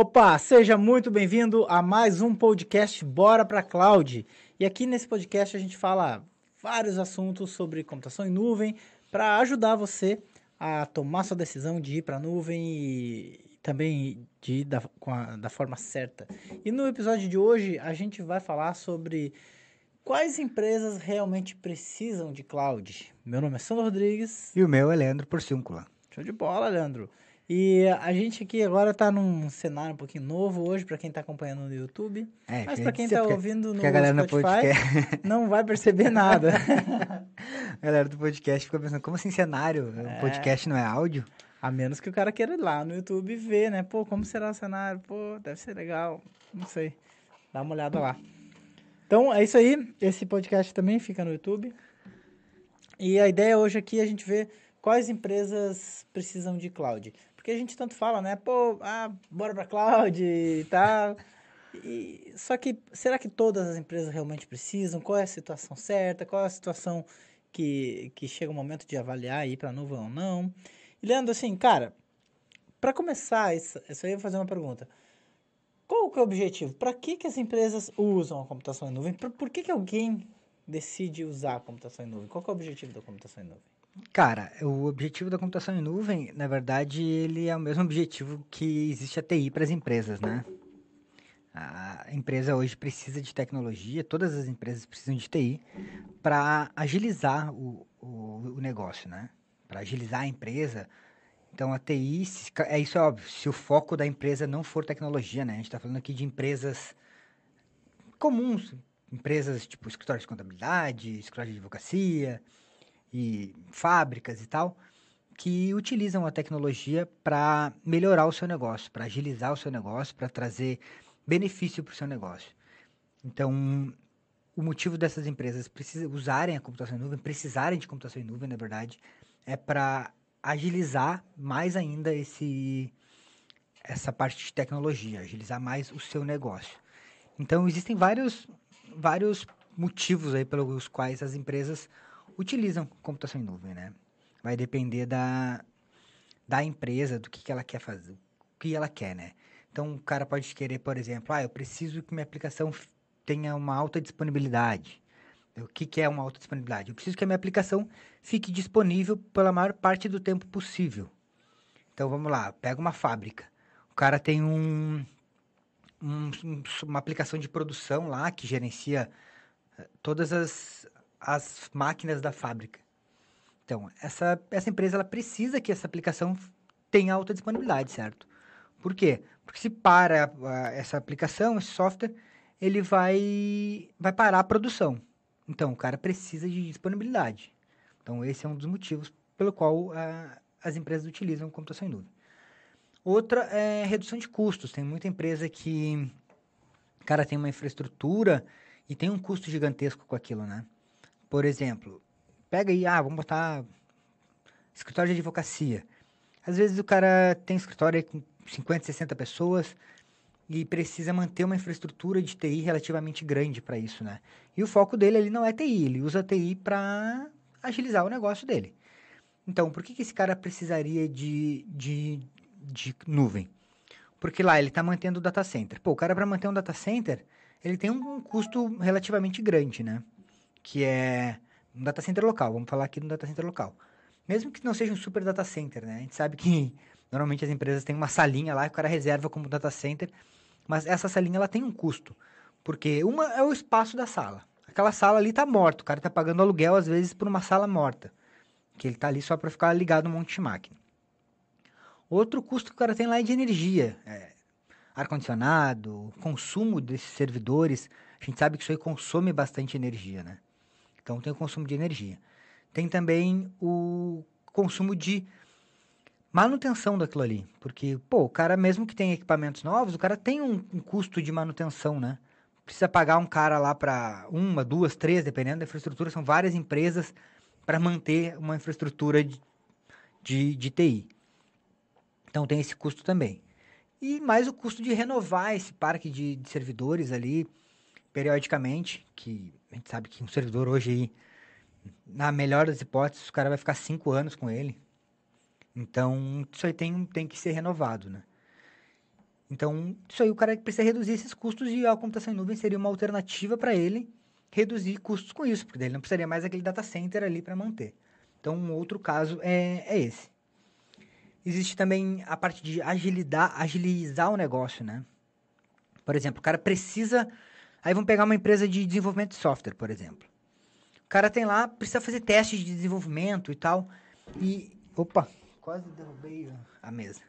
Opa, seja muito bem-vindo a mais um podcast Bora para Cloud. E aqui nesse podcast a gente fala vários assuntos sobre computação em nuvem para ajudar você a tomar sua decisão de ir para a nuvem e também de ir da, a, da forma certa. E no episódio de hoje a gente vai falar sobre quais empresas realmente precisam de cloud. Meu nome é Sandro Rodrigues. E o meu é Leandro Porciúncula. Show de bola, Leandro. E a gente aqui agora tá num cenário um pouquinho novo hoje, para quem tá acompanhando no YouTube. É, mas para quem tá porque, ouvindo no Spotify, não vai perceber nada. a galera do podcast fica pensando, como assim cenário? É. O podcast não é áudio? A menos que o cara queira ir lá no YouTube ver, né? Pô, como será o cenário? Pô, deve ser legal. Não sei. Dá uma olhada lá. Então, é isso aí. Esse podcast também fica no YouTube. E a ideia hoje aqui é a gente ver quais empresas precisam de cloud. Porque a gente tanto fala, né? Pô, ah, bora pra cloud e tal. E, só que, será que todas as empresas realmente precisam? Qual é a situação certa? Qual é a situação que, que chega o momento de avaliar ir para nuvem ou não? E, Leandro, assim, cara, para começar, isso, isso aí eu vou fazer uma pergunta. Qual que é o objetivo? Para que, que as empresas usam a computação em nuvem? Por, por que, que alguém decide usar a computação em nuvem? Qual é o objetivo da computação em nuvem? Cara, o objetivo da computação em nuvem, na verdade, ele é o mesmo objetivo que existe a TI para as empresas, né? A empresa hoje precisa de tecnologia, todas as empresas precisam de TI para agilizar o, o, o, negócio, né? Para agilizar a empresa. Então, a TI, é isso é óbvio, se o foco da empresa não for tecnologia, né? A gente está falando aqui de empresas comuns, empresas tipo escritório de contabilidade, escritório de advocacia, e fábricas e tal, que utilizam a tecnologia para melhorar o seu negócio, para agilizar o seu negócio, para trazer benefício para o seu negócio. Então, o motivo dessas empresas usarem a computação em nuvem, precisarem de computação em nuvem, na verdade, é para agilizar mais ainda esse, essa parte de tecnologia, agilizar mais o seu negócio. Então, existem vários, vários motivos aí pelos quais as empresas utilizam computação em nuvem, né? Vai depender da, da empresa, do que, que ela quer fazer, o que ela quer, né? Então, o cara pode querer, por exemplo, ah, eu preciso que minha aplicação tenha uma alta disponibilidade. O que, que é uma alta disponibilidade? Eu preciso que a minha aplicação fique disponível pela maior parte do tempo possível. Então, vamos lá, pega uma fábrica. O cara tem um, um, uma aplicação de produção lá que gerencia eh, todas as, as máquinas da fábrica. Então, essa, essa empresa ela precisa que essa aplicação tenha alta disponibilidade, certo? Por quê? Porque se para essa aplicação, esse software, ele vai, vai parar a produção. Então, o cara precisa de disponibilidade. Então, esse é um dos motivos pelo qual as empresas utilizam computação em nuvem. Outra é redução de custos. Tem muita empresa que, cara, tem uma infraestrutura e tem um custo gigantesco com aquilo, né? Por exemplo, pega aí, ah, vamos botar escritório de advocacia. Às vezes o cara tem escritório com 50, 60 pessoas e precisa manter uma infraestrutura de TI relativamente grande para isso, né? E o foco dele ali não é TI, ele usa TI para agilizar o negócio dele. Então, por que, que esse cara precisaria de, de, de nuvem? Porque lá ele está mantendo o data center. Pô, o cara para manter um data center, ele tem um, custo relativamente grande, né? Que é um data center local. Vamos falar aqui no data center local. Mesmo que não seja um super data center, né? A gente sabe que normalmente as empresas têm uma salinha lá que o cara reserva como data center, mas essa salinha ela tem um custo. Porque uma é o espaço da sala. Aquela sala ali está morta, o cara está pagando aluguel às vezes por uma sala morta, que ele está ali só para ficar ligado um monte de máquina. Outro custo que o cara tem lá é de energia, é, ar-condicionado, consumo desses servidores. A gente sabe que isso aí consome bastante energia, né? Então tem o consumo de energia. Tem também o consumo de manutenção daquilo ali. Porque, pô, o cara, mesmo que tenha equipamentos novos, o cara tem um, um custo de manutenção, né? Precisa pagar um cara lá para uma, duas, três, dependendo da infraestrutura, são várias empresas para manter uma infraestrutura de, de, de TI. Então tem esse custo também. E mais o custo de renovar esse parque de, de servidores ali periodicamente, que a gente sabe que um servidor hoje aí, na melhor das hipóteses, o cara vai ficar cinco anos com ele. Então, isso aí tem, tem que ser renovado, né? Então, isso aí o cara precisa reduzir esses custos e a computação em nuvem seria uma alternativa para ele reduzir custos com isso, porque daí ele não precisaria mais aquele data center ali para manter. Então, um outro caso é, é esse. Existe também a parte de agilidade, agilizar o negócio, né? Por exemplo, o cara precisa... Aí vamos pegar uma empresa de desenvolvimento de software, por exemplo. O cara tem lá, precisa fazer testes de desenvolvimento e tal. E... Opa! Quase derrubei a mesa.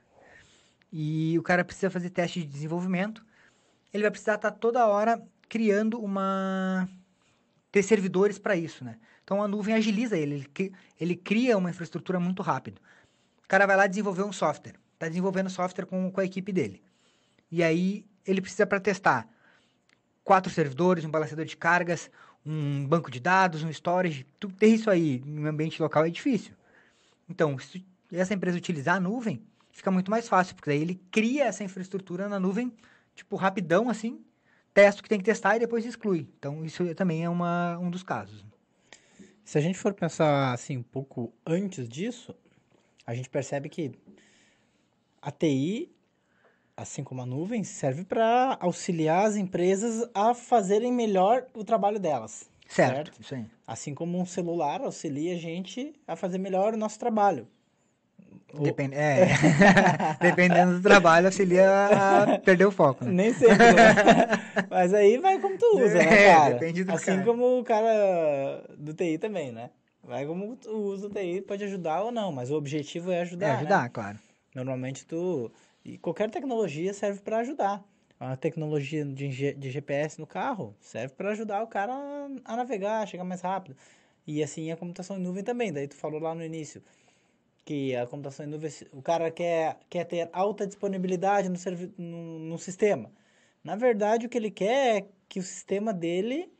E o cara precisa fazer teste de desenvolvimento. Ele vai precisar estar toda hora criando uma... Ter servidores para isso, né? Então a nuvem agiliza ele, ele cria uma infraestrutura muito rápido. O cara vai lá desenvolver um software, está desenvolvendo software com, com a equipe dele. E aí ele precisa para testar quatro servidores, um balanceador de cargas, um banco de dados, um storage. Tudo ter isso aí no ambiente local é difícil. Então, se essa empresa utilizar a nuvem, fica muito mais fácil, porque daí ele cria essa infraestrutura na nuvem, tipo, rapidão assim, testa o que tem que testar e depois exclui. Então, isso também é uma, um dos casos. Se a gente for pensar assim um pouco antes disso, a gente percebe que a TI, assim como a nuvem, serve para auxiliar as empresas a fazerem melhor o trabalho delas. Certo, certo? aí. Assim como um celular auxilia a gente a fazer melhor o nosso trabalho. Depende, é, dependendo do trabalho, auxilia a perder o foco. Né? Nem sempre, né? Mas aí vai como tu usa, né, É, cara? depende do assim cara. como o cara do TI também, né? Vai como tu usa o TI, pode ajudar ou não, mas o objetivo é ajudar, É né? ajudar, claro. Normalmente tu... E qualquer tecnologia serve para ajudar. A tecnologia de, de GPS no carro serve para ajudar o cara a, navegar, a chegar mais rápido. E assim a computação em nuvem também. Daí tu falou lá no início que a computação em nuvem, o cara quer, quer ter alta disponibilidade no, no, no sistema. Na verdade, o que ele quer é que o sistema dele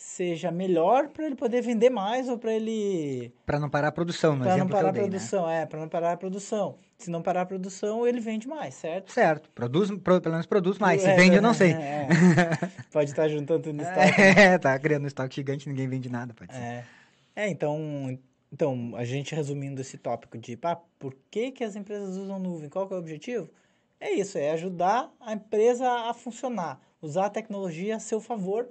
seja melhor para ele poder vender mais ou para ele Para não parar a produção, para não parar a dei, né? produção, é, para não parar a produção. Se não parar a produção, ele vende mais, certo? Certo, produz, pro- pelo menos produz mais. Se É, vende, eu não é, sei. é. Pode estar juntando tudo no estoque. É, tá criando um estoque gigante, ninguém vende nada, pode ser. É. É, então, então, a gente resumindo esse tópico de, pá, por que, que as empresas usam nuvem? Qual é o objetivo? É isso, é ajudar a empresa a funcionar, usar a tecnologia a seu favor.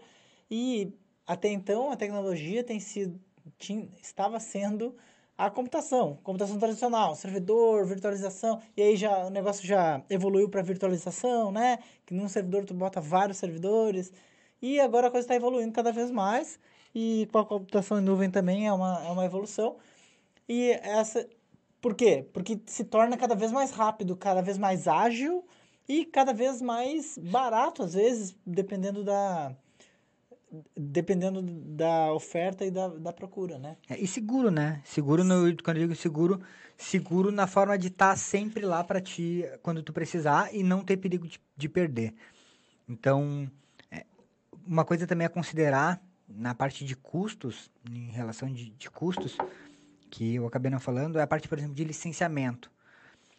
E até então a tecnologia tem sido, tinha, estava sendo a computação, computação tradicional, servidor, virtualização, e aí já o negócio já evoluiu para virtualização, né? Que num servidor tu bota vários servidores. E agora a coisa está evoluindo cada vez mais. E com a computação em nuvem também é uma, é uma evolução. E essa. Por quê? Porque se torna cada vez mais rápido, cada vez mais ágil e cada vez mais barato, às vezes, dependendo da. Dependendo da oferta e da, da procura, né? É, e seguro, né? Seguro, no, quando eu digo seguro, seguro na forma de estar sempre lá para ti quando tu precisar e não ter perigo de, de perder. Então, é, uma coisa também a considerar na parte de custos, em relação de, de custos, que eu acabei não falando, é a parte, por exemplo, de licenciamento.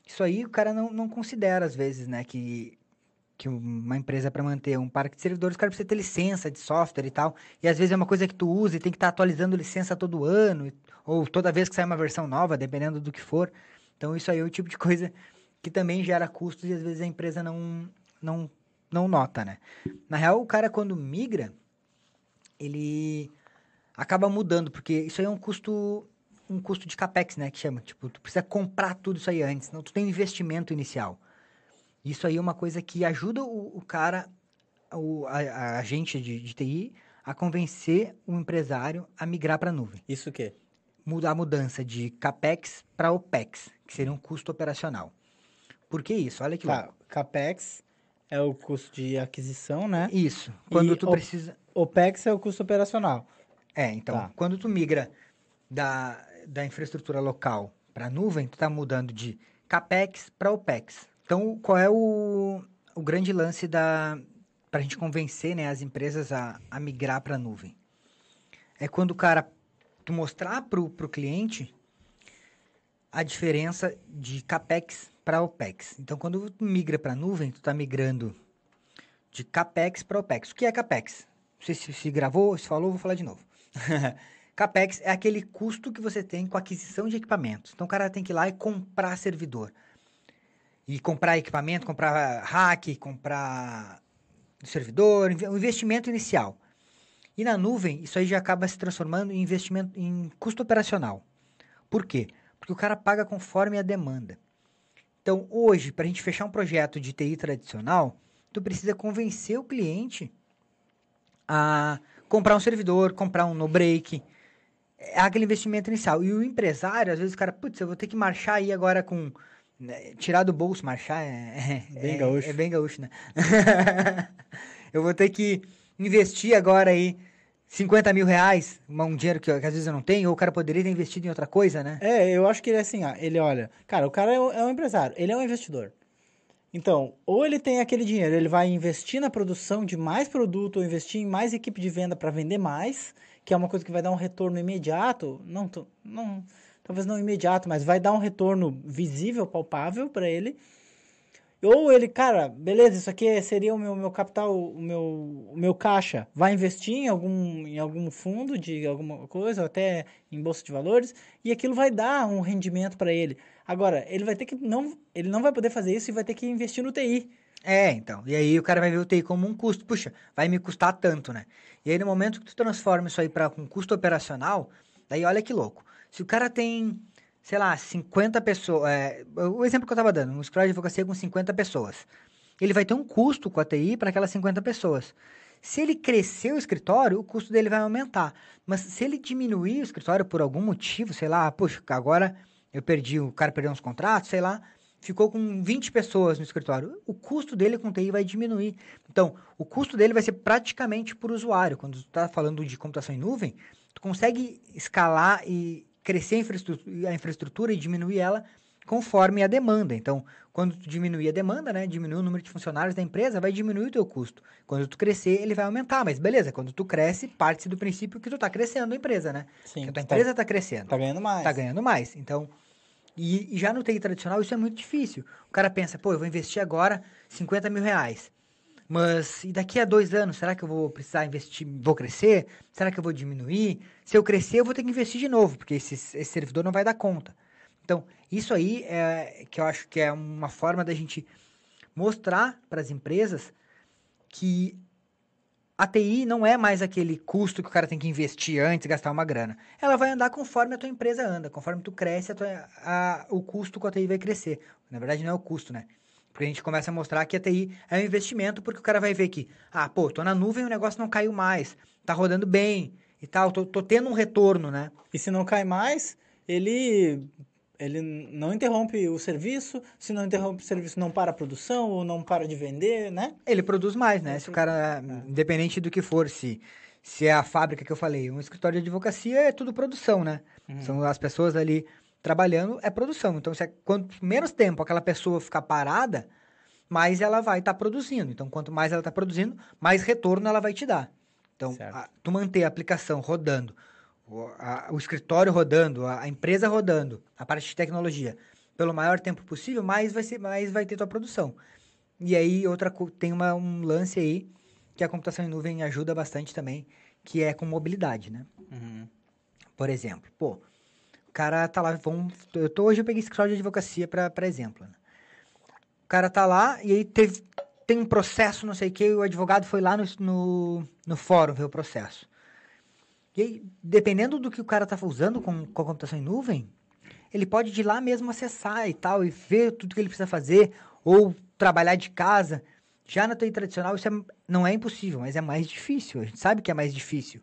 Isso aí o cara não, não considera, às vezes, né? Que, que uma empresa, para manter um parque de servidores, o cara precisa ter licença de software e tal. E às vezes é uma coisa que tu usa e tem que estar atualizando licença todo ano, ou toda vez que sai uma versão nova, dependendo do que for. Então isso aí é o tipo de coisa que também gera custos e às vezes a empresa não, não, não nota, né? Na real, o cara quando migra, ele acaba mudando, porque isso aí é um custo um custo de capex, né, que chama. Tipo, tu precisa comprar tudo isso aí antes, não tu tem investimento inicial. Isso aí é uma coisa que ajuda o, o cara, o, a, a agente de, de TI, a convencer o empresário a migrar para a nuvem. Isso o quê? Mudar a mudança de capex para opex, que seria um custo operacional. Por que isso? Olha que Tá, louco. CAPEX é o custo de aquisição, né? Isso. Quando E tu op- precisa. OPEX é o custo operacional. É, então, Tá. quando tu migra da, da infraestrutura local para a nuvem, tu está mudando de CAPEX para OPEX. Então, qual é o, o grande lance da para a gente convencer né, as empresas a, a migrar para a nuvem? É quando o cara, tu mostrar para o cliente a diferença de CAPEX para OPEX. Então, quando tu migra para a nuvem, tu está migrando de CAPEX para OPEX. O que é CAPEX? Não sei se, se gravou, se falou, vou falar de novo. CAPEX é aquele custo que você tem com aquisição de equipamentos. Então, o cara tem que ir lá e comprar servidor. E comprar equipamento, comprar hack, comprar servidor, o investimento inicial. E na nuvem, isso aí já acaba se transformando em investimento em custo operacional. Por quê? Porque o cara paga conforme a demanda. Então, hoje, para a gente fechar um projeto de TI tradicional, tu precisa convencer o cliente a comprar um servidor, comprar um no-break. É aquele investimento inicial. E o empresário, às vezes o cara, putz, eu vou ter que marchar aí agora com... Né, tirar do bolso, marchar é... é bem é, gaúcho. É bem gaúcho, né? eu vou ter que investir agora aí 50 mil reais, um dinheiro que, que, às vezes eu não tenho, ou o cara poderia ter investido em outra coisa, né? É, eu acho que ele é assim, ó, ele olha, cara, o cara é um, é um empresário, ele é um investidor. Então, ou ele tem aquele dinheiro, ele vai investir na produção de mais produto, ou investir em mais equipe de venda para vender mais, que é uma coisa que vai dar um retorno imediato, não, não, talvez não imediato, mas vai dar um retorno visível, palpável para ele. Ou ele, cara, beleza, isso aqui seria o meu, meu capital, o meu, o meu caixa. Vai investir em algum, em algum fundo de alguma coisa, ou até em bolsa de valores, e aquilo vai dar um rendimento para ele. Agora, ele vai ter que não, ele não vai poder fazer isso e vai ter que investir no TI. É, então. E aí o cara vai ver o TI como um custo. Puxa, vai me custar tanto, né? E aí no momento que tu transforma isso aí para um custo operacional, daí olha que louco. Se o cara tem, sei lá, 50 pessoas. É, o exemplo que eu estava dando, um escritório de advocacia com 50 pessoas. Ele vai ter um custo com a TI para aquelas 50 pessoas. Se ele crescer o escritório, o custo dele vai aumentar. Mas se ele diminuir o escritório por algum motivo, sei lá, puxa, agora eu perdi, o cara perdeu uns contratos, sei lá, ficou com 20 pessoas no escritório. O custo dele com TI vai diminuir. Então, o custo dele vai ser praticamente por usuário. Quando tu está falando de computação em nuvem, tu consegue escalar e crescer a infraestrutura, a infraestrutura e diminuir ela conforme a demanda. Então, quando tu diminuir a demanda, né, diminuir o número de funcionários da empresa, vai diminuir o teu custo. Quando tu crescer, ele vai aumentar, mas beleza, quando tu cresce, parte do princípio que tu está crescendo a empresa, né? Sim. Que a tua empresa está tá crescendo. Tá ganhando mais. Tá ganhando mais. Então, e, e, já no TI tradicional isso é muito difícil. O cara pensa, pô, eu vou investir agora 50 mil reais. Mas e daqui a dois anos, será que eu vou precisar investir, vou crescer? Será que eu vou diminuir? Se eu crescer, eu vou ter que investir de novo, porque esse, esse servidor não vai dar conta. Então, isso aí é que eu acho que é uma forma da gente mostrar para as empresas que a TI não é mais aquele custo que o cara tem que investir antes, gastar uma grana. Ela vai andar conforme a tua empresa anda, conforme tu cresce, a tua, a, o custo com a TI vai crescer. Na verdade, não é o custo, né? Porque a gente começa a mostrar que a TI é um investimento, porque o cara vai ver que, ah, pô, tô na nuvem, o negócio não caiu mais, tá rodando bem e tal, tô, tô tendo um retorno, né? E se não cai mais, ele ele não interrompe o serviço, se não interrompe o serviço, não para a produção ou não para de vender, né? Ele produz mais, né? Se o cara, é. independente do que for, se, se é a fábrica que eu falei, um escritório de advocacia é tudo produção, né? Uhum. São as pessoas ali trabalhando, é produção. Então, se é, quanto menos tempo aquela pessoa ficar parada, mais ela vai estar tá produzindo. Então, quanto mais ela está produzindo, mais retorno ela vai te dar. Então, a, tu manter a aplicação rodando o, a, o escritório rodando, a, a, empresa rodando, a parte de tecnologia, pelo maior tempo possível, mais vai, ser, mais vai ter tua produção. E aí, outra tem uma, um lance aí que a computação em nuvem ajuda bastante também, que é com mobilidade, né? Uhum. Por exemplo, pô, o cara tá lá, vamos, eu tô, hoje eu peguei escritório de advocacia para exemplo, né? O cara tá lá e aí teve, tem um processo, não sei o que, o advogado foi lá no, no, no fórum ver o processo. E aí, dependendo do que o cara tá usando com, com a computação em nuvem, ele pode ir lá mesmo acessar e tal, e ver tudo que ele precisa fazer, ou trabalhar de casa. Já na TI tradicional, isso é, não é impossível, mas é mais difícil. A gente sabe que é mais difícil.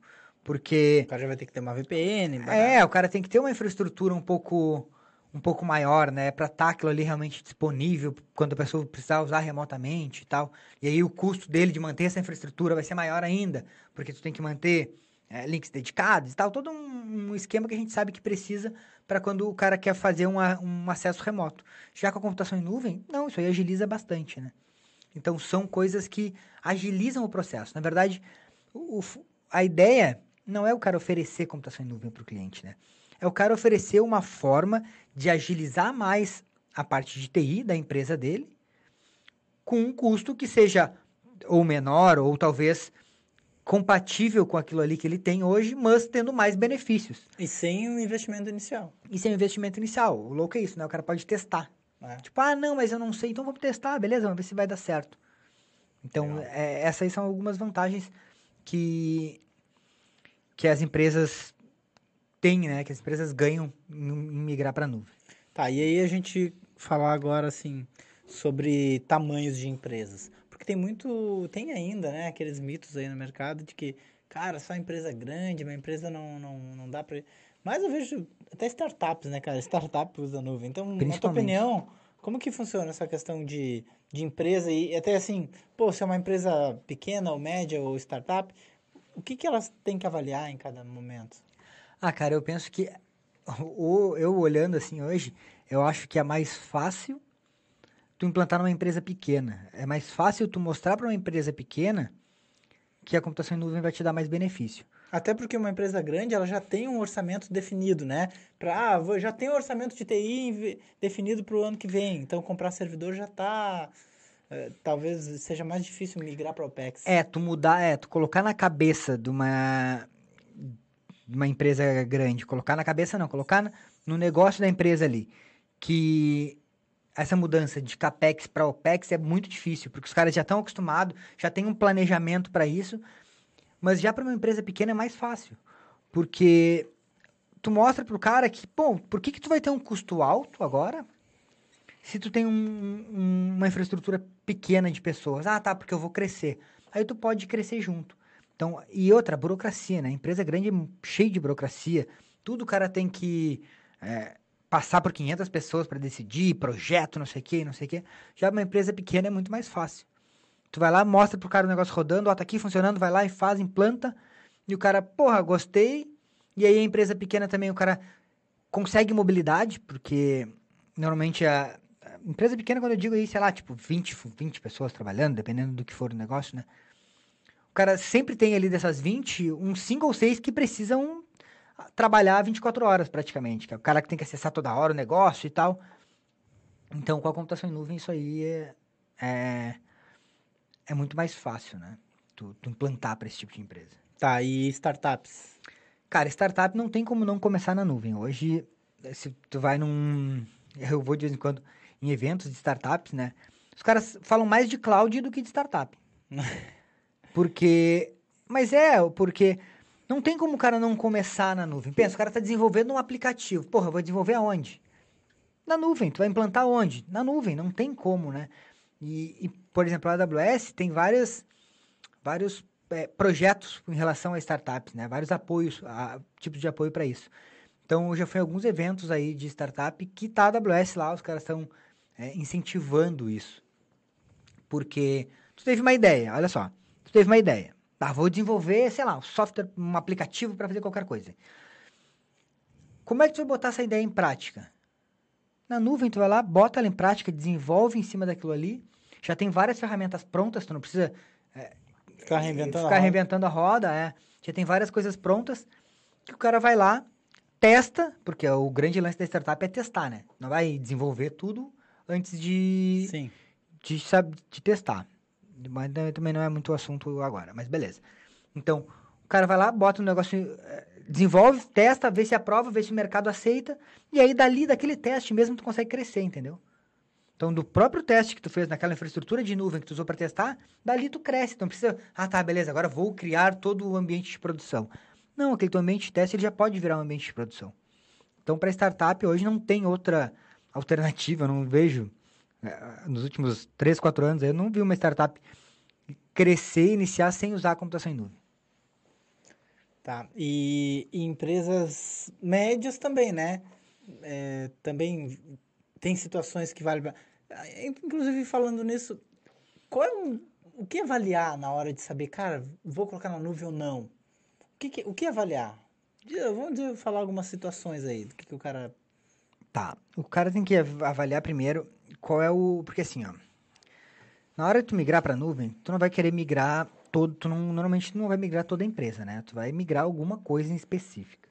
Porque. O cara já vai ter que ter uma VPN. É, o cara tem que ter uma infraestrutura um pouco um pouco maior, né, para estar tá aquilo ali realmente disponível quando a pessoa precisar usar remotamente e tal. E aí o custo dele de manter essa infraestrutura vai ser maior ainda, porque tu tem que manter é, links dedicados e tal, todo um, um, esquema que a gente sabe que precisa para quando o cara quer fazer uma, um acesso remoto. Já com a computação em nuvem, não, isso aí agiliza bastante, né? Então, são coisas que agilizam o processo. Na verdade, o, a ideia não é o cara oferecer computação em nuvem para o cliente, né? É o cara oferecer uma forma de agilizar mais a parte de TI da empresa dele com um custo que seja ou menor ou talvez compatível com aquilo ali que ele tem hoje, mas tendo mais benefícios. E sem o investimento inicial. E sem o investimento inicial. O louco é isso, né? O cara pode testar. É. Tipo, ah, não, mas eu não sei, então vamos testar, beleza, vamos ver se vai dar certo. Então, é, essas são algumas vantagens que, que as empresas têm, né? Que as empresas ganham em, migrar para a nuvem. Tá, e aí a gente falar agora, assim, sobre tamanhos de empresas. Porque tem muito, tem ainda, né, aqueles mitos aí no mercado de que, cara, só empresa grande, uma empresa não, não, não dá para... Mas eu vejo até startups, né, cara? Startup usa nuvem. Então, na tua opinião, como que funciona essa questão de, de empresa e até assim, pô, se é uma empresa pequena ou média ou startup, o que que elas têm que avaliar em cada momento? Ah, cara, eu penso que o, eu olhando assim hoje, eu acho que é mais fácil tu implantar numa empresa pequena. É mais fácil tu mostrar para uma empresa pequena que a computação em nuvem vai te dar mais benefício. Até porque uma empresa grande, ela já tem um orçamento definido, né? Pra, ah, já tem um orçamento de TI definido para o ano que vem. Então, comprar servidor já está... talvez seja mais difícil migrar para OPEX. É, tu mudar, é, tu colocar na cabeça de uma de uma empresa grande, colocar na cabeça não, colocar no negócio da empresa ali, que essa mudança de capex para opex é muito difícil, porque os caras já estão acostumados, já tem um planejamento para isso, mas já para uma empresa pequena é mais fácil, porque tu mostra pro cara que, bom, por que que tu vai ter um custo alto agora? Se tu tem um- um- uma infraestrutura pequena de pessoas, ah, tá, porque eu vou crescer. Aí tu pode crescer junto. Então, e outra, burocracia, né? Empresa grande cheia de burocracia. Tudo o cara tem que é, passar por 500 pessoas para decidir, projeto, não sei o quê, não sei o quê. Já uma empresa pequena é muito mais fácil. Tu vai lá, mostra pro cara o negócio rodando, ó, tá aqui funcionando, vai lá e faz, implanta. E o cara, porra, gostei. E aí a empresa pequena também, o cara consegue mobilidade, porque normalmente a empresa pequena, quando eu digo aí, sei lá, tipo 20, fu- 20 pessoas trabalhando, dependendo do que for o negócio, né? O cara sempre tem ali dessas 20, uns 5 ou 6 que precisam trabalhar 24 horas praticamente, que é o cara que tem que acessar toda hora o negócio e tal. Então, com a computação em nuvem, isso aí é, é, é muito mais fácil, né? Tu, tu implantar para esse tipo de empresa. Tá, e startups? Cara, startup não tem como não começar na nuvem. Hoje, se tu vai num. Eu vou de vez em quando em eventos de startups, né? Os caras falam mais de cloud do que de startup. porque. Mas é, porque não tem como o cara não começar na nuvem. Pensa, o cara tá desenvolvendo um aplicativo. Porra, eu vou desenvolver aonde? Na nuvem. Tu vai implantar onde? Na nuvem. Não tem como, né? E, e, por exemplo, a AWS tem várias, vários eh, projetos em relação a startups, né? Vários apoios, a- tipos de apoio para isso. Então, eu já fui em alguns eventos aí de startup que tá a AWS lá, os caras estão incentivando isso. Porque tu teve uma ideia, olha só, tu teve uma ideia. Tá, vou desenvolver, sei lá, um software, um aplicativo para fazer qualquer coisa. Como é que tu vai botar essa ideia em prática? Na nuvem, tu vai lá, bota ela em prática, desenvolve em cima daquilo ali. Já tem várias ferramentas prontas, tu não precisa Ficar reinventando a ficar roda. reinventando a roda, é. Já tem várias coisas prontas que o cara vai lá, testa, porque o grande lance da startup é testar, né? Não vai desenvolver tudo antes de, Sim. de, sab- de testar. Mas tam- também não é muito o assunto agora, mas beleza. Então, o cara vai lá, bota um negócio, eh, desenvolve, testa, vê se aprova, vê se o mercado aceita, e aí dali, daquele teste mesmo, tu consegue crescer, entendeu? Então, do próprio teste que tu fez naquela infraestrutura de nuvem que tu usou para testar, dali tu cresce. Então, precisa, ah, tá, beleza, agora vou criar todo o ambiente de produção. Não, aquele teu ambiente de teste ele já pode virar um ambiente de produção. Então, para startup, hoje não tem outra alternativa, eu não vejo. eh, Nos últimos 3, 4 anos, eu não vi uma startup crescer, iniciar sem usar a computação em nuvem. Tá. E, e empresas médias também, né? É, também tem situações que vale. Inclusive, falando nisso, qual é o, o que avaliar na hora de saber, cara, vou colocar na nuvem ou não? O que, que- o que avaliar? Vamos falar algumas situações aí, do que, que o cara. Tá. O cara tem que av- avaliar primeiro qual é o. Porque assim, ó. Na hora de tu migrar para nuvem, tu não vai querer migrar todo. Tu não, normalmente tu não vai migrar toda a empresa, né? Tu vai migrar alguma coisa em específica.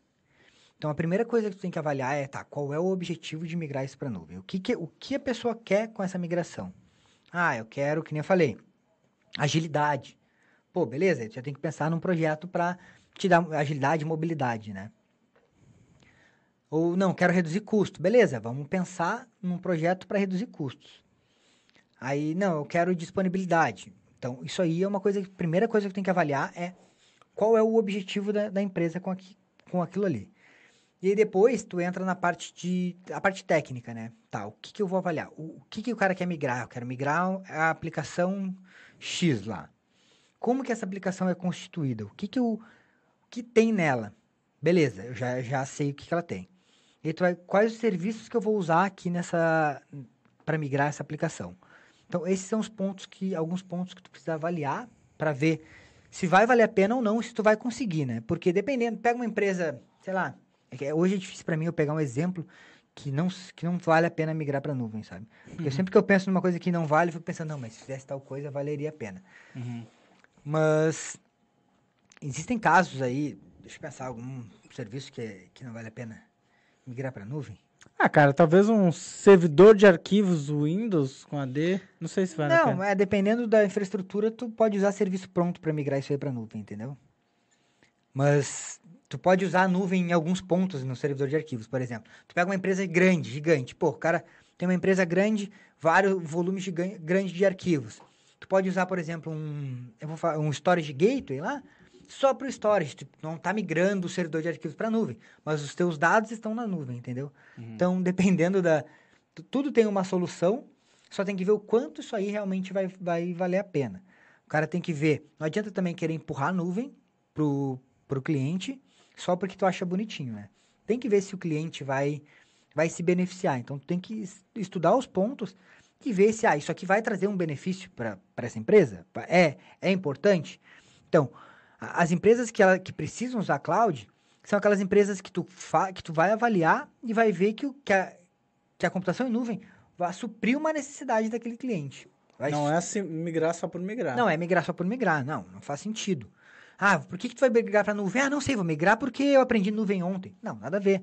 Então a primeira coisa que tu tem que avaliar é, tá, qual é o objetivo de migrar isso para nuvem? O que, que, o que a pessoa quer com essa migração? Ah, eu quero, que nem eu falei, agilidade. Pô, beleza, tu já tem que pensar num projeto para te dar agilidade e mobilidade, né? Ou não, quero reduzir custo. Beleza, vamos pensar num projeto para reduzir custos. Aí, não, eu quero disponibilidade. Então, isso aí é uma coisa, a primeira coisa que tem que avaliar é qual é o objetivo da, da empresa com, aqui, com aquilo ali. E aí depois tu entra na parte de a parte técnica, né? Tá, o que, que eu vou avaliar? O, o que, que o cara quer migrar? Eu quero migrar a aplicação X lá. Como que essa aplicação é constituída? O que que, o que tem nela? Beleza, eu já, já sei o que, que ela tem. E tu vai, quais os serviços que eu vou usar aqui nessa para migrar essa aplicação? Então, esses são os pontos que alguns pontos que tu precisa avaliar para ver se vai valer a pena ou não, se tu vai conseguir, né? Porque dependendo, pega uma empresa, sei lá, é hoje é difícil para mim eu pegar um exemplo que não, que não vale a pena migrar para nuvem, sabe? Porque uhum. sempre que eu penso numa coisa que não vale, eu fico pensando, não, mas se fizesse tal coisa, valeria a pena. Uhum. Mas existem casos aí, deixa eu pensar, algum serviço que, que não vale a pena migrar para nuvem? Ah, cara, talvez um servidor de arquivos Windows com AD, não sei se vale não, a pena. Não, é, dependendo da infraestrutura, tu pode usar serviço pronto para migrar isso aí para nuvem, entendeu? Mas tu pode usar a nuvem em alguns pontos no servidor de arquivos, por exemplo. Tu pega uma empresa grande, gigante, pô, o cara tem uma empresa grande, vários volumes grandes de arquivos. Tu pode usar, por exemplo, um, eu vou falar, um storage gateway lá, só para o storage. Tu não está migrando o servidor de arquivos para a nuvem, mas os teus dados estão na nuvem, entendeu? Uhum. Então, dependendo da... Tudo tem uma solução, só tem que ver o quanto isso aí realmente vai, vai valer a pena. O cara tem que ver. Não adianta também querer empurrar a nuvem pro, pro cliente só porque tu acha bonitinho, né? Tem que ver se o cliente vai, vai se beneficiar. Então, tu tem que estudar os pontos e ver se, ah, isso aqui vai trazer um benefício para essa empresa? É, é importante? Então, as empresas que, ela, que precisam usar cloud são aquelas empresas que tu, fa, que tu vai avaliar e vai ver que, o, que, a, que a computação em nuvem vai suprir uma necessidade daquele cliente. Vai não é assim, migrar só por migrar. Não, é migrar só por migrar. Não, não faz sentido. Ah, por que, que tu vai migrar para nuvem? Ah, não sei, vou migrar porque eu aprendi nuvem ontem. Não, nada a ver.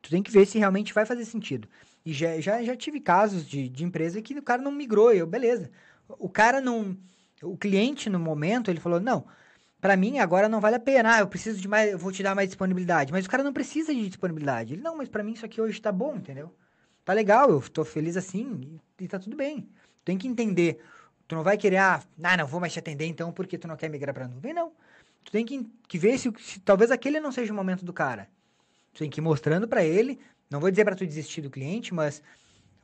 Tu tem que ver se realmente vai fazer sentido. E já, já, já tive casos de, de empresa que o cara não migrou. Eu, beleza. O cara não. O cliente, no momento, ele falou: não, para mim agora não vale a pena. Ah, eu preciso de mais, eu vou te dar mais disponibilidade. Mas o cara não precisa de disponibilidade. Ele, não, mas para mim isso aqui hoje tá bom, entendeu? Tá legal, eu tô feliz assim e, e tá tudo bem. Tem que entender. Tu não vai querer, ah, ah, não vou mais te atender então porque tu não quer migrar pra nuvem. Não. Tu tem que, que ver se, se, talvez aquele não seja o momento do cara. Tu tem que ir mostrando para ele, não vou dizer para tu desistir do cliente, mas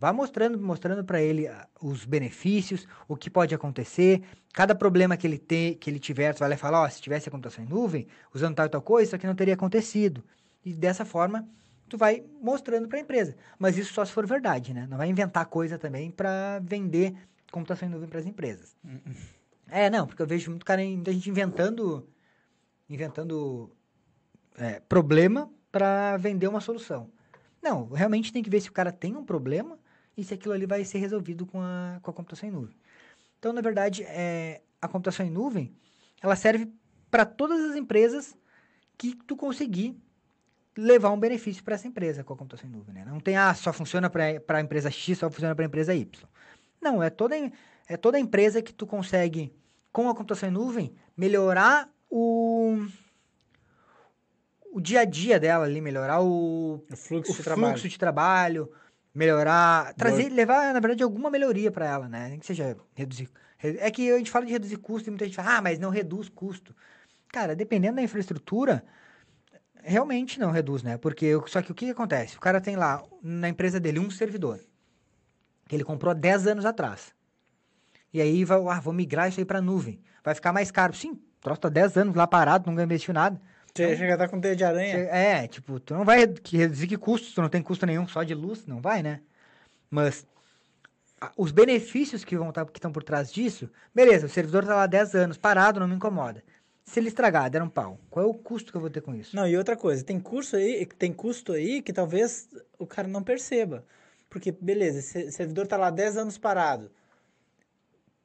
Vá mostrando, mostrando para ele ah, os benefícios, o que pode acontecer, cada problema que ele, ter, que ele tiver, tu vai lá e falar, ó, oh, se tivesse a computação em nuvem, usando tal e tal coisa, isso aqui não teria acontecido. E dessa forma, tu vai mostrando para a empresa. Mas isso só se for verdade, né? Não vai inventar coisa também para vender computação em nuvem para as empresas. é, não, porque eu vejo muito cara, muita gente inventando, inventando é, problema para vender uma solução. Não, realmente tem que ver se o cara tem um problema e se aquilo ali vai ser resolvido com a, com a computação em nuvem. Então, na verdade, é, a computação em nuvem, ela serve para todas as empresas que tu conseguir levar um benefício para essa empresa com a computação em nuvem. Né? Não tem, ah, só funciona para a empresa X, só funciona para a empresa Y. Não, é toda, é toda empresa que tu consegue, com a computação em nuvem, melhorar o, o dia a dia dela ali, melhorar o, o fluxo, o de, fluxo trabalho. de trabalho, melhorar, trazer, levar, na verdade, alguma melhoria para ela, né? Nem que seja reduzir. É que a gente fala de reduzir custo e muita gente fala, ah, mas não reduz custo. Cara, dependendo da infraestrutura, realmente não reduz, né? Porque, só que o que, que acontece? O cara tem lá, na empresa dele, um servidor, que ele comprou 10 anos atrás. E aí, vai, ah, vou migrar isso aí para nuvem. Vai ficar mais caro. Sim, troço tá 10 anos lá parado, nunca investiu nada. Você então, chega a estar com teia de aranha. É, tipo, tu não vai reduzir que custos, tu não tem custo nenhum só de luz, não vai, né? Mas a, os benefícios que vão estar tá, que estão por trás disso, beleza, o servidor tá lá 10 anos parado, não me incomoda. Se ele estragar, der um pau, qual é o custo que eu vou ter com isso? Não, e outra coisa, tem custo aí, tem custo aí que talvez o cara não perceba. Porque, beleza, esse servidor tá lá 10 anos parado.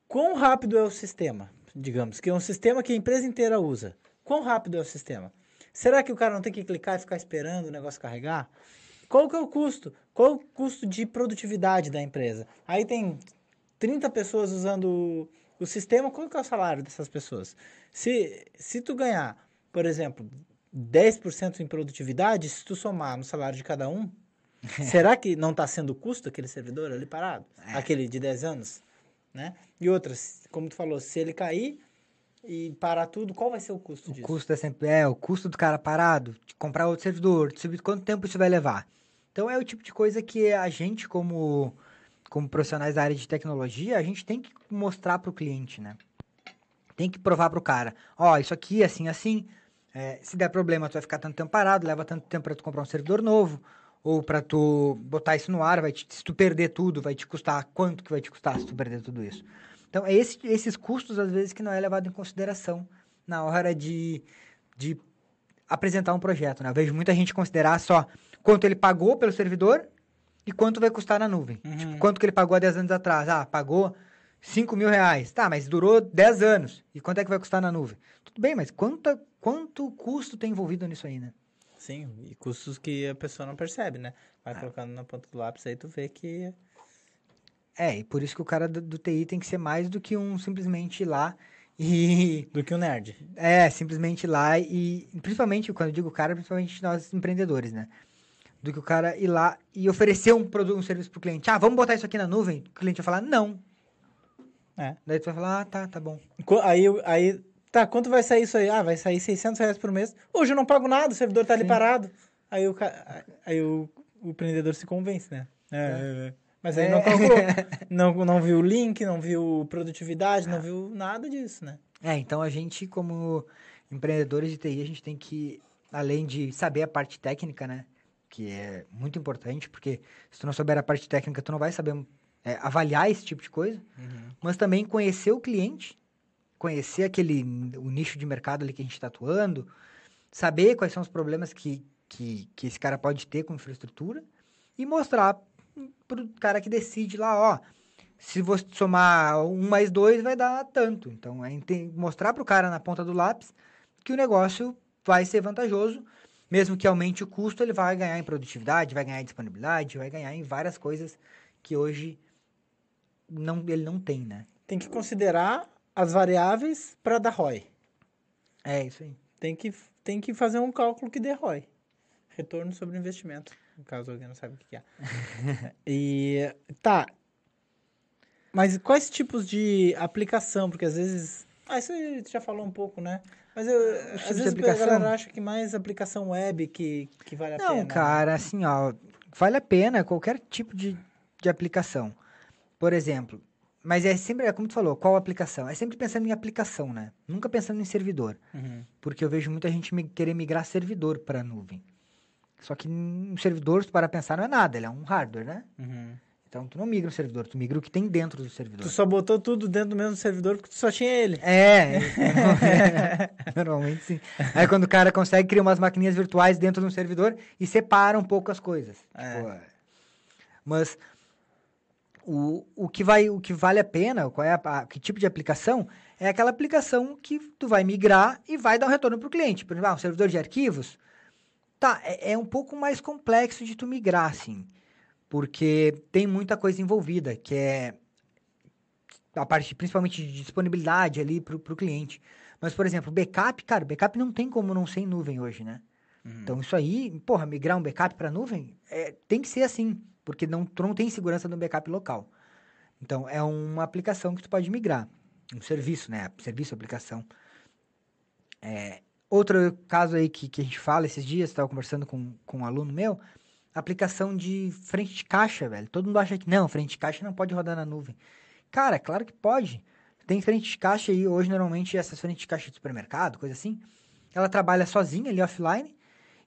Quão rápido é o sistema? Digamos, que é um sistema que a empresa inteira usa. Quão rápido é o sistema? Será que o cara não tem que clicar e ficar esperando o negócio carregar? Qual que é o custo? Qual é o custo de produtividade da empresa? Aí tem 30 pessoas usando o, o sistema, qual que é o salário dessas pessoas? Se, se tu ganhar, por exemplo, 10% em produtividade, se tu somar no salário de cada um, será que não está sendo custo aquele servidor ali parado? É. Aquele de 10 anos, né? E outras, como tu falou, se ele cair e parar tudo, qual vai ser o custo O disso? custo é sempre. É, o custo do cara parado, de comprar outro servidor, de subir- quanto tempo isso vai levar? Então é o tipo de coisa que a gente, como, como profissionais da área de tecnologia, a gente tem que mostrar para o cliente, né? Tem que provar para o cara, ó, isso aqui, assim, assim. é, se der problema, tu vai ficar tanto tempo parado, leva tanto tempo para tu comprar um servidor novo, ou para tu botar isso no ar, vai te- se tu perder tudo, vai te custar quanto que vai te custar se tu perder tudo isso? Então, é esse- esses custos, às vezes, que não é levado em consideração na hora de, de apresentar um projeto, né? Eu vejo muita gente considerar só quanto ele pagou pelo servidor e quanto vai custar na nuvem. Uhum. Tipo, quanto que ele pagou há 10 anos atrás? Ah, pagou 5 mil reais. Tá, mas durou 10 anos. E quanto é que vai custar na nuvem? Tudo bem, mas quanto, quanto custo tem envolvido nisso aí, né? Sim, e custos que a pessoa não percebe, né? Vai Ah. colocando na ponta do lápis aí, tu vê que É, e por isso que o cara do, do TI tem que ser mais do que um simplesmente ir lá e do que o nerd. É, simplesmente ir lá e, principalmente, quando eu digo cara, principalmente nós empreendedores, né? Do que o cara ir lá e oferecer um produto, um serviço pro cliente. Ah, vamos botar isso aqui na nuvem? O cliente vai falar, não. É. Daí tu vai falar, ah, tá, tá bom. Aí, aí, tá, quanto vai sair isso aí? Ah, vai sair 600 reais por mês. Hoje eu não pago nada, o servidor tá ali Sim. parado. Aí o, aí o, o empreendedor se convence, né? É, é, é. Mas aí É. não calculou. não, não viu o link, não viu produtividade, não viu nada disso, né? É, então a gente, como empreendedores de TI, a gente tem que, além de saber a parte técnica, né? Que é muito importante, porque se tu não souber a parte técnica, tu não vai saber é, avaliar esse tipo de coisa. mas também conhecer o cliente, conhecer aquele o nicho de mercado ali que a gente está atuando, saber quais são os problemas que, que, que esse cara pode ter com infraestrutura e mostrar para o cara que decide lá, ó, se você somar um mais dois vai dar tanto. Então, é mostrar para o cara na ponta do lápis que o negócio vai ser vantajoso, mesmo que aumente o custo, ele vai ganhar em produtividade, vai ganhar em disponibilidade, vai ganhar em várias coisas que hoje não, ele não tem, né? Tem que considerar as variáveis para dar ROI. É isso aí. Tem que, tem que fazer um cálculo que dê ROI. Retorno sobre investimento. Caso, alguém não sabe o que é. e tá. Mas quais tipos de aplicação? Porque às vezes. Ah, isso já falou um pouco, né? Mas eu, às vezes a aplicação? galera acha que mais aplicação web que, que vale a pena. Não, né? cara, assim, ó, vale a pena qualquer tipo de, de aplicação. Por exemplo, mas é sempre, é como tu falou, qual aplicação? É sempre pensando em aplicação, né? Nunca pensando em servidor. Uhum. Porque eu vejo muita gente querer migrar servidor para nuvem. Só que um servidor, para pensar, não é nada, ele é um hardware, né? Uhum. Então tu não migra o servidor, tu migra o que tem dentro do servidor. Tu só botou tudo dentro do mesmo servidor porque tu só tinha ele. É, normalmente sim. Aí quando o cara consegue criar umas maquininhas virtuais dentro de um servidor e separa um pouco as coisas. É. Tipo, é. mas o, o, que vai, o que vale a pena, qual é a, a- que tipo de aplicação, é aquela aplicação que tu vai migrar e vai dar um retorno para o cliente. Por exemplo, ah, um servidor de arquivos, tá, é, é um pouco mais complexo de tu migrar, assim. Porque tem muita coisa envolvida, que é a parte principalmente de disponibilidade ali para o cliente. Mas, por exemplo, backup, cara, backup não tem como não ser em nuvem hoje, né? Então, isso aí, porra, migrar um backup para nuvem é, tem que ser assim, porque não, tu não tem segurança no backup local. Então, é uma aplicação que tu pode migrar. Um serviço, né? Serviço, aplicação. É, outro caso aí que, que a gente fala esses dias, estava conversando com, com um aluno meu, aplicação de frente de caixa, velho. Todo mundo acha que não, frente de caixa não pode rodar na nuvem. Cara, claro que pode. Tem frente de caixa aí, hoje normalmente essas frentes de caixa de supermercado, coisa assim, ela trabalha sozinha ali offline,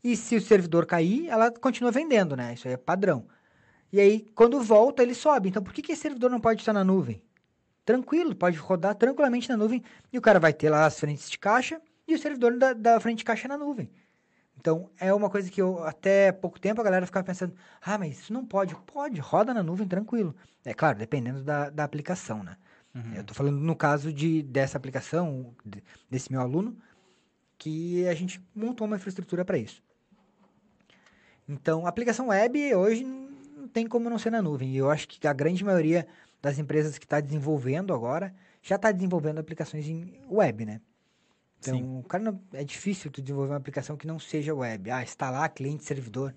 e se o servidor cair, ela continua vendendo, né? Isso aí é padrão. E aí, quando volta, ele sobe. Então, por que, que esse servidor não pode estar na nuvem? Tranquilo, pode rodar tranquilamente na nuvem, e o cara vai ter lá as frentes de caixa e o servidor da, da frente de caixa na nuvem. Então, é uma coisa que eu, até pouco tempo a galera ficava pensando, ah, mas isso não pode. Pode, roda na nuvem tranquilo. É claro, dependendo da, da aplicação, né? Eu tô falando no caso de, dessa aplicação, de- desse meu aluno, que a gente montou uma infraestrutura para isso. Então, a aplicação web hoje não tem como não ser na nuvem. E eu acho que a grande maioria das empresas que está desenvolvendo agora já está desenvolvendo aplicações em web, né? Então, Sim. o cara não, é difícil tu desenvolver uma aplicação que não seja web. Ah, instalar cliente, servidor.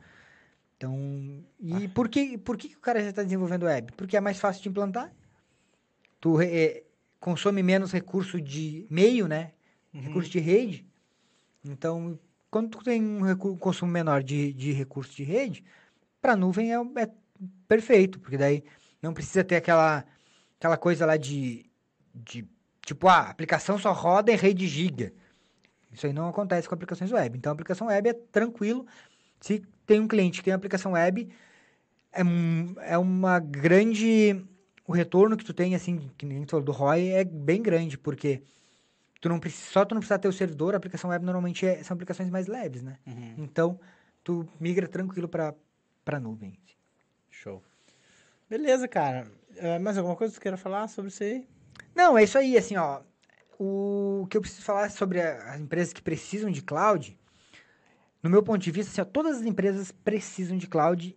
Então, e por que, por que, que o cara já está desenvolvendo web? Porque é mais fácil de implantar. Tu re- eh, consome menos recurso de meio, né? Recurso de rede. Então, quando tu tem um consumo menor de, de recurso de rede, para nuvem é, é perfeito, porque daí não precisa ter aquela, aquela coisa lá de, de tipo, ah, a aplicação só roda em rede giga. Isso aí não acontece com aplicações web. Então, a aplicação web é tranquilo. Se tem um cliente que tem uma aplicação web, é, é uma grande... O retorno que tu tem, assim, que nem tu falou do ROI, é bem grande, porque tu não precisa, só tu não precisa ter o servidor, a aplicação web normalmente é- são aplicações mais leves, né? Uhum. Então, tu migra tranquilo para para nuvem. Show. Beleza, cara. É, mais alguma coisa que tu queira falar sobre isso aí? Não, é isso aí, assim, ó. O que eu preciso falar sobre as empresas que precisam de cloud, no meu ponto de vista, assim, ó, todas as empresas precisam de cloud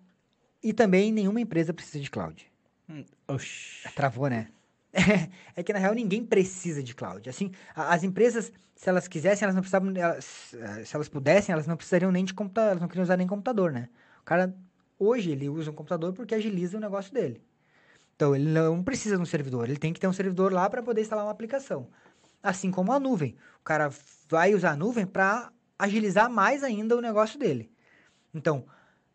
e também nenhuma empresa precisa de cloud. Hum, Oxi. Travou, né? É que, na real, ninguém precisa de cloud. Assim, as empresas, se elas quisessem, elas não precisavam... elas- eh, se elas pudessem, elas não precisariam nem de computador. Elas não queriam usar nem computador, né? O cara, hoje, ele usa um computador porque agiliza o negócio dele. Então, ele não precisa de um servidor. Ele tem que ter um servidor lá para poder instalar uma aplicação. Assim como a nuvem. O cara vai usar a nuvem para agilizar mais ainda o negócio dele. Então,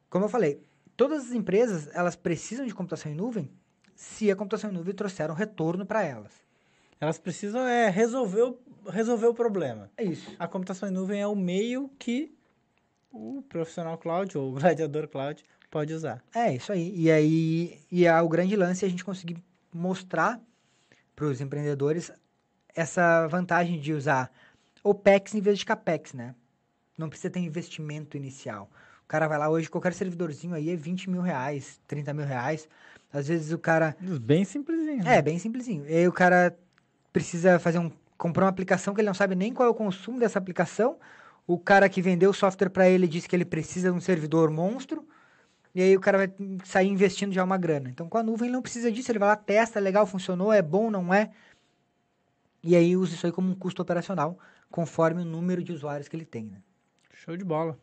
como eu falei, todas as empresas, elas precisam de computação em nuvem se a computação em nuvem trouxer um retorno para elas. Elas precisam é, resolver, o, resolver o problema. É isso. A computação em nuvem é o meio que o profissional cloud ou o gladiador cloud pode usar. É isso aí. E aí, e é o grande lance é a gente conseguir mostrar para os empreendedores essa vantagem de usar OPEX em vez de CAPEX, né? Não precisa ter investimento inicial. O cara vai lá hoje, qualquer servidorzinho aí é 20 mil reais, 30 mil reais. Às vezes o cara Bem simplesinho. né? É, bem simplesinho. E aí o cara precisa fazer um. comprar uma aplicação que ele não sabe nem qual é o consumo dessa aplicação. O cara que vendeu o software para ele disse que ele precisa de um servidor monstro. E aí o cara vai sair investindo já uma grana. Então com a nuvem ele não precisa disso. Ele vai lá, testa, legal, funcionou, é bom, não é. E aí usa isso aí como um custo operacional, conforme o número de usuários que ele tem, né? Show de bola.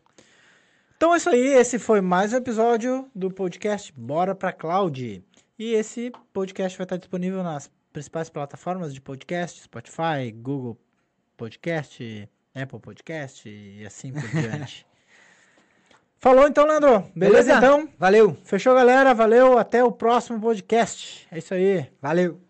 Então é isso aí, esse foi mais um episódio do podcast Bora pra Cloud. E esse podcast vai estar disponível nas principais plataformas de podcast, Spotify, Google Podcast, Apple Podcast e assim por diante. Falou então, Leandro. Beleza, então? Valeu, Fechou, galera. Valeu. Até o próximo podcast. É isso aí. valeu.